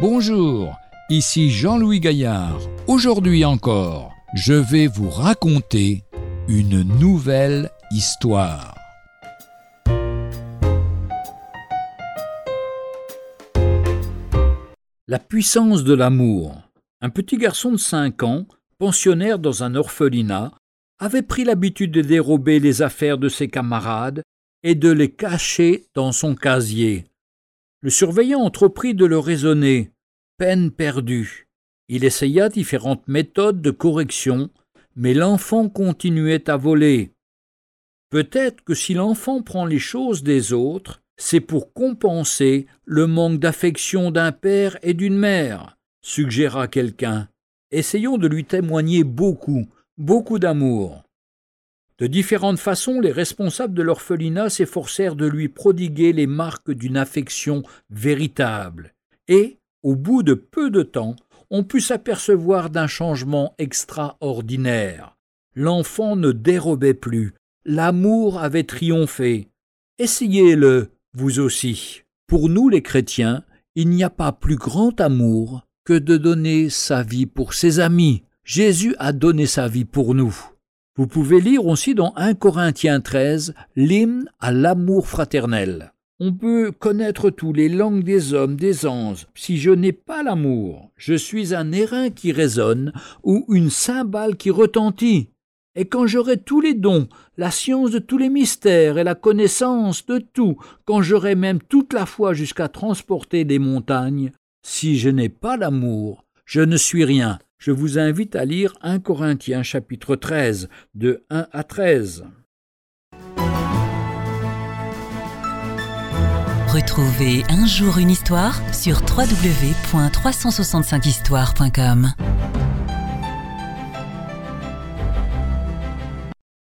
Bonjour, ici Jean-Louis Gaillard. Aujourd'hui encore, je vais vous raconter une nouvelle histoire. La puissance de l'amour. Un petit garçon de 5 ans, pensionnaire dans un orphelinat, avait pris l'habitude de dérober les affaires de ses camarades et de les cacher dans son casier. Le surveillant entreprit de le raisonner. Peine perdue. Il essaya différentes méthodes de correction, mais l'enfant continuait à voler. Peut-être que si l'enfant prend les choses des autres, c'est pour compenser le manque d'affection d'un père et d'une mère, suggéra quelqu'un. Essayons de lui témoigner beaucoup, beaucoup d'amour. De différentes façons, les responsables de l'orphelinat s'efforcèrent de lui prodiguer les marques d'une affection véritable, et, au bout de peu de temps, on put s'apercevoir d'un changement extraordinaire. L'enfant ne dérobait plus, l'amour avait triomphé. Essayez-le, vous aussi. Pour nous les chrétiens, il n'y a pas plus grand amour que de donner sa vie pour ses amis. Jésus a donné sa vie pour nous. Vous pouvez lire aussi dans 1 Corinthiens 13 l'hymne à l'amour fraternel. On peut connaître tous les langues des hommes, des anges. Si je n'ai pas l'amour, je suis un airain qui résonne ou une cymbale qui retentit. Et quand j'aurai tous les dons, la science de tous les mystères et la connaissance de tout, quand j'aurai même toute la foi jusqu'à transporter des montagnes, si je n'ai pas l'amour, je ne suis rien je vous invite à lire 1 Corinthiens chapitre 13 de 1 à 13. Retrouvez un jour une histoire sur www.365histoire.com.